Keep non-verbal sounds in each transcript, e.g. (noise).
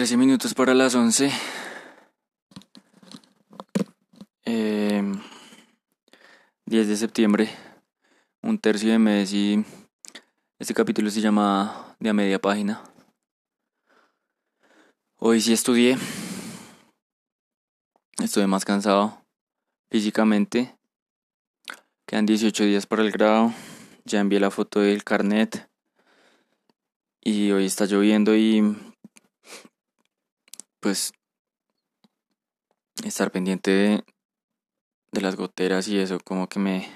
13 minutos para las 11. Eh, 10 de septiembre, un tercio de mes y este capítulo se llama De a media página. Hoy sí estudié. Estoy más cansado físicamente. Quedan 18 días para el grado. Ya envié la foto del carnet. Y hoy está lloviendo y pues estar pendiente de, las goteras y eso como que me,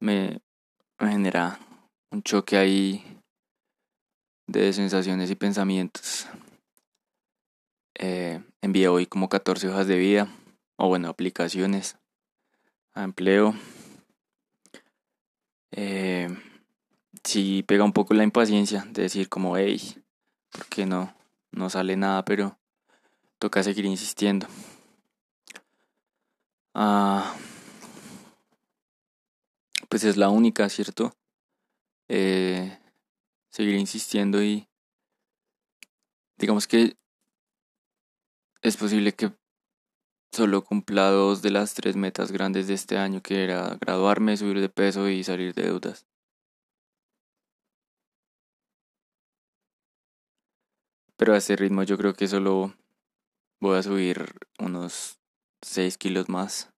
me, genera un choque ahí de sensaciones y pensamientos. Eh, envié hoy como 14 hojas de vida, o bueno, aplicaciones a empleo. Eh, sí pega un poco la impaciencia de decir como, hey, ¿por qué no? No sale nada, pero toca seguir insistiendo. Ah, pues es la única, ¿cierto? Eh, seguir insistiendo y digamos que es posible que solo cumpla dos de las tres metas grandes de este año, que era graduarme, subir de peso y salir de deudas. Pero a ese ritmo yo creo que solo voy a subir unos 6 kilos más.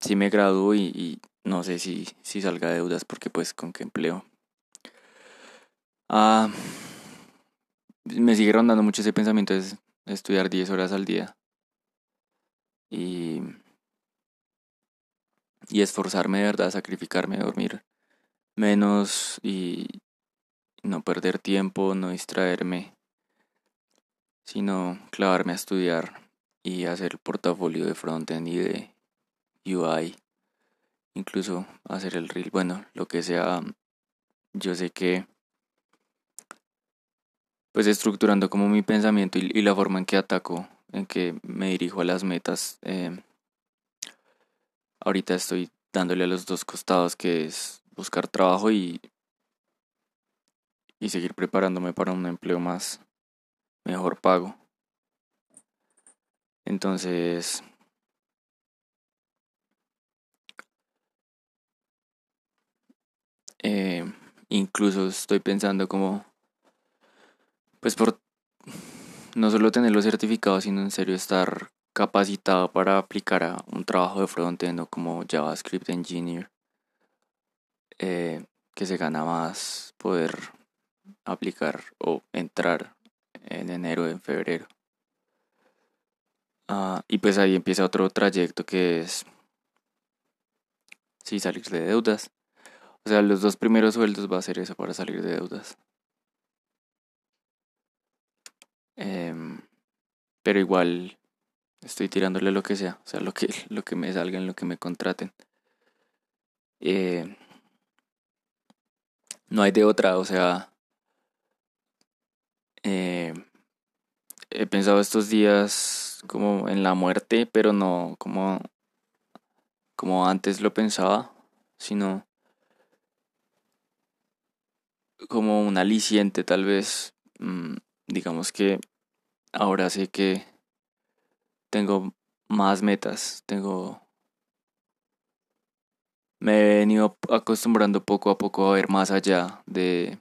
Si me gradúo y, no sé si, salga de deudas porque pues con qué empleo. Ah, me sigue rondando mucho ese pensamiento de estudiar 10 horas al día. Y, y esforzarme de verdad, sacrificarme, dormir menos y no perder tiempo, no distraerme sino clavarme a estudiar y hacer el portafolio de frontend y de UI, incluso hacer el reel, bueno, lo que sea, yo sé que pues estructurando como mi pensamiento y, la forma en que ataco, en que me dirijo a las metas, eh, ahorita estoy dándole a los dos costados que es buscar trabajo y, y seguir preparándome para un empleo más mejor pago. Entonces, eh, incluso estoy pensando como, pues por no solo tener los certificados, sino en serio estar capacitado para aplicar a un trabajo de frontend o como JavaScript Engineer, eh, que se gana más poder aplicar o entrar en enero, en febrero. Ah, y pues ahí empieza otro trayecto que es, sí, salir de deudas. O sea, los dos primeros sueldos va a ser eso para salir de deudas. Em, pero igual estoy tirándole lo que sea, o sea, lo que, (laughs) lo que me salga, en lo que me contraten. Eh, no hay de otra, o sea, eh, he pensado estos días como en la muerte, pero no como, como antes lo pensaba, sino como un aliciente tal vez. Mm, digamos que ahora sé que tengo más metas, tengo... Me he venido acostumbrando poco a poco a ver más allá de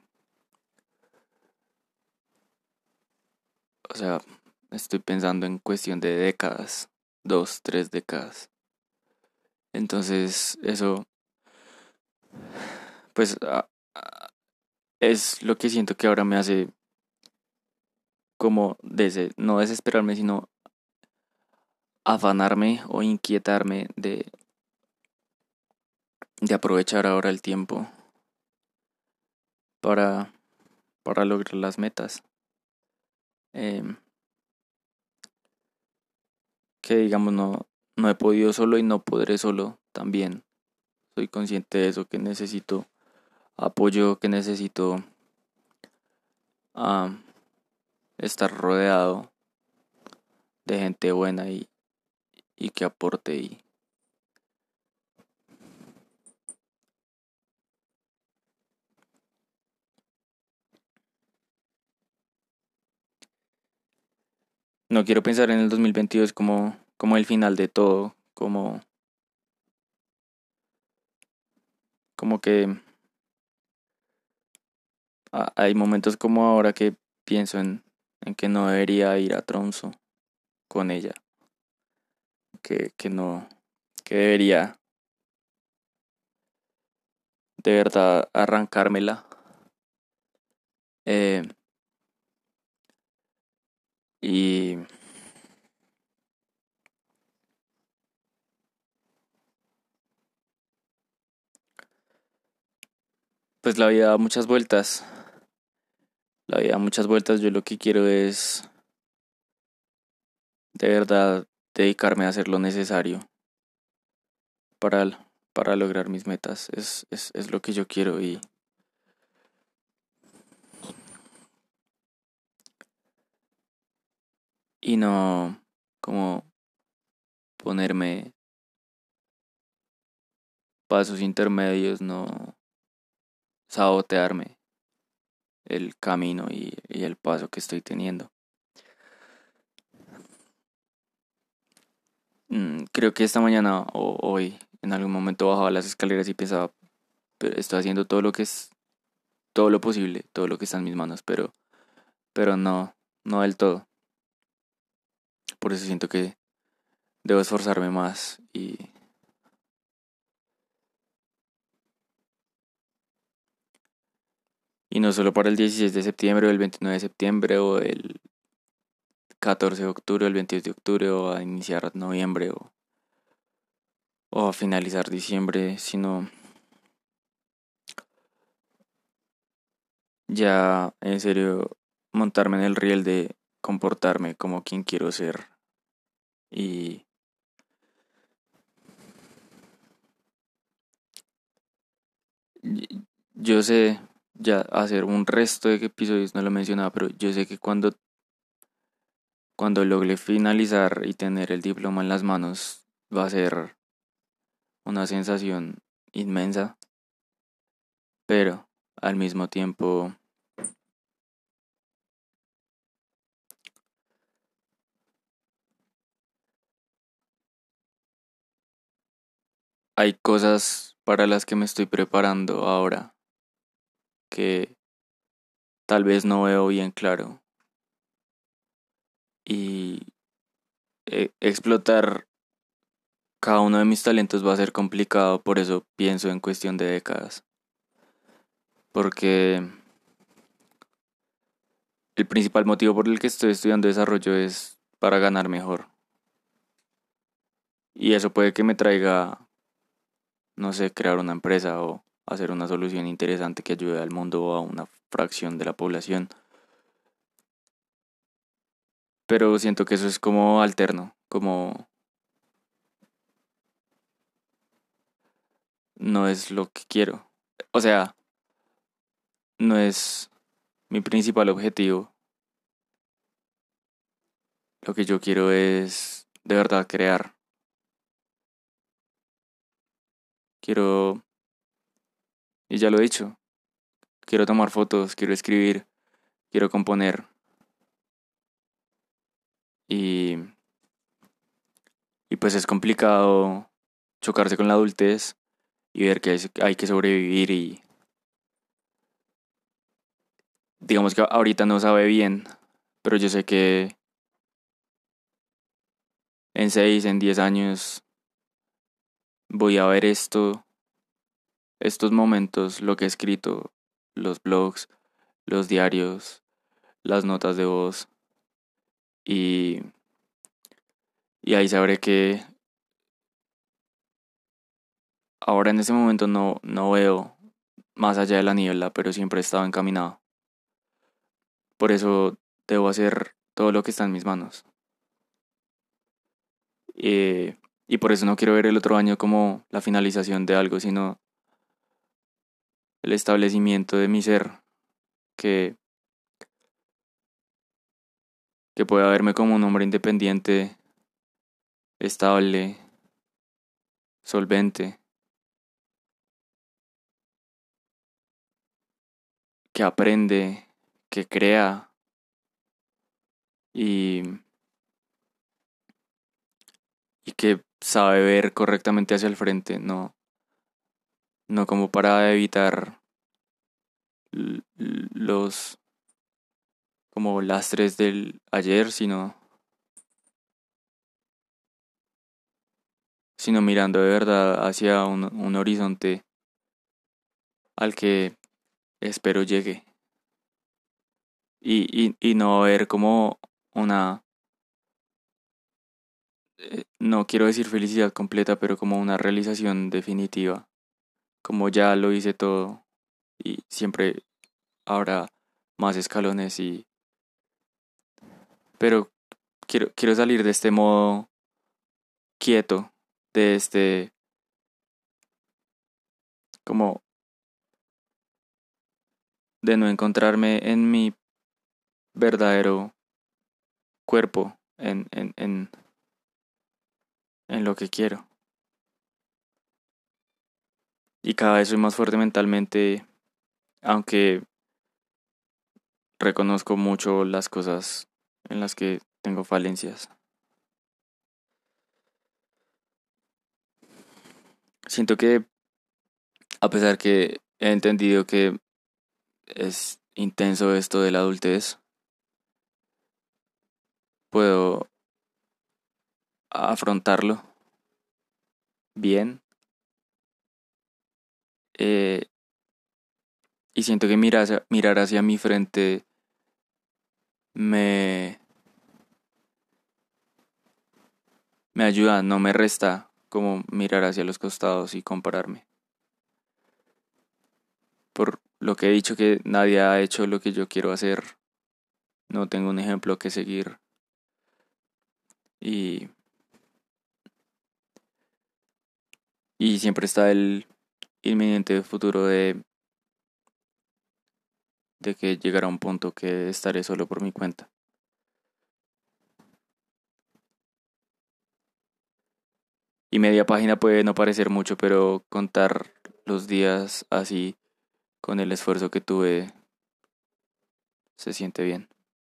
O sea, estoy pensando en cuestión de décadas, dos, tres décadas. Entonces, eso, pues, es lo que siento que ahora me hace como no desesperarme, sino afanarme o inquietarme de, de aprovechar ahora el tiempo para, para lograr las metas. Em, que digamos no, no he podido solo y no podré solo también. Soy consciente de eso, que necesito apoyo, que necesito estar rodeado de gente buena y, y que aporte y, no quiero pensar en el 2022 como, como el final de todo, como, como que hay momentos como ahora que pienso en, que no debería ir a Tronzo con ella, que, que no, que debería de verdad arrancármela. Eh, y pues la vida da muchas vueltas. La vida da muchas vueltas. Yo lo que quiero es de verdad dedicarme a hacer lo necesario para, para lograr mis metas. Es, es, es lo que yo quiero y y no como ponerme pasos intermedios, no sabotearme el camino y, el paso que estoy teniendo. Mm, creo que esta mañana o hoy en algún momento bajaba las escaleras y pensaba, pero estoy haciendo todo lo que es, todo lo posible, todo lo que está en mis manos, pero, pero no, no del todo. Por eso siento que debo esforzarme más y y no solo para el 16 de septiembre o el 29 de septiembre o el 14 de octubre o el 22 de octubre o a iniciar noviembre o, o a finalizar diciembre, sino ya en serio montarme en el riel de comportarme como quien quiero ser y yo sé ya hacer un resto de episodios, no lo mencionaba, pero yo sé que cuando, cuando logre finalizar y tener el diploma en las manos va a ser una sensación inmensa, pero al mismo tiempo hay cosas para las que me estoy preparando ahora que tal vez no veo bien claro. Y eh, explotar cada uno de mis talentos va a ser complicado, por eso pienso en cuestión de décadas. Porque el principal motivo por el que estoy estudiando desarrollo es para ganar mejor. Y eso puede que me traiga no sé, crear una empresa o hacer una solución interesante que ayude al mundo o a una fracción de la población. Pero siento que eso es como alterno, como no es lo que quiero. O sea, no es mi principal objetivo. Lo que yo quiero es de verdad crear. Quiero, y ya lo he dicho, quiero tomar fotos, quiero escribir, quiero componer. Y, y pues es complicado chocarse con la adultez y ver que hay, hay que sobrevivir y digamos que ahorita no sabe bien, pero yo sé que en 6, en 10 años voy a ver esto, estos momentos, lo que he escrito, los blogs, los diarios, las notas de voz y, y ahí sabré que ahora en ese momento no, no veo más allá de la niebla, pero siempre he estado encaminado. Por eso debo hacer todo lo que está en mis manos. Eh, y por eso no quiero ver el otro año como la finalización de algo, sino el establecimiento de mi ser, que, que pueda verme como un hombre independiente, estable, solvente, que aprende, que crea y y que sabe ver correctamente hacia el frente, no, no como para evitar los como lastres del ayer, sino sino mirando de verdad hacia un, un horizonte al que espero llegue. Y, y, y no ver como una eh, no quiero decir felicidad completa, pero como una realización definitiva. Como ya lo hice todo y siempre habrá más escalones y... Pero quiero, quiero salir de este modo quieto, de este... como... de no encontrarme en mi verdadero cuerpo, en, en, en en lo que quiero. Y cada vez soy más fuerte mentalmente, aunque reconozco mucho las cosas en las que tengo falencias. Siento que, a pesar que he entendido que es intenso esto de la adultez, puedo afrontarlo bien. Eh, y siento que mirar hacia, mirar hacia mi frente me, me ayuda, no me resta como mirar hacia los costados y compararme. Por lo que he dicho que nadie ha hecho lo que yo quiero hacer, no tengo un ejemplo que seguir. Y Y siempre está el inminente futuro de, de que llegará un punto que estaré solo por mi cuenta. Y media página puede no parecer mucho, pero contar los días así con el esfuerzo que tuve se siente bien.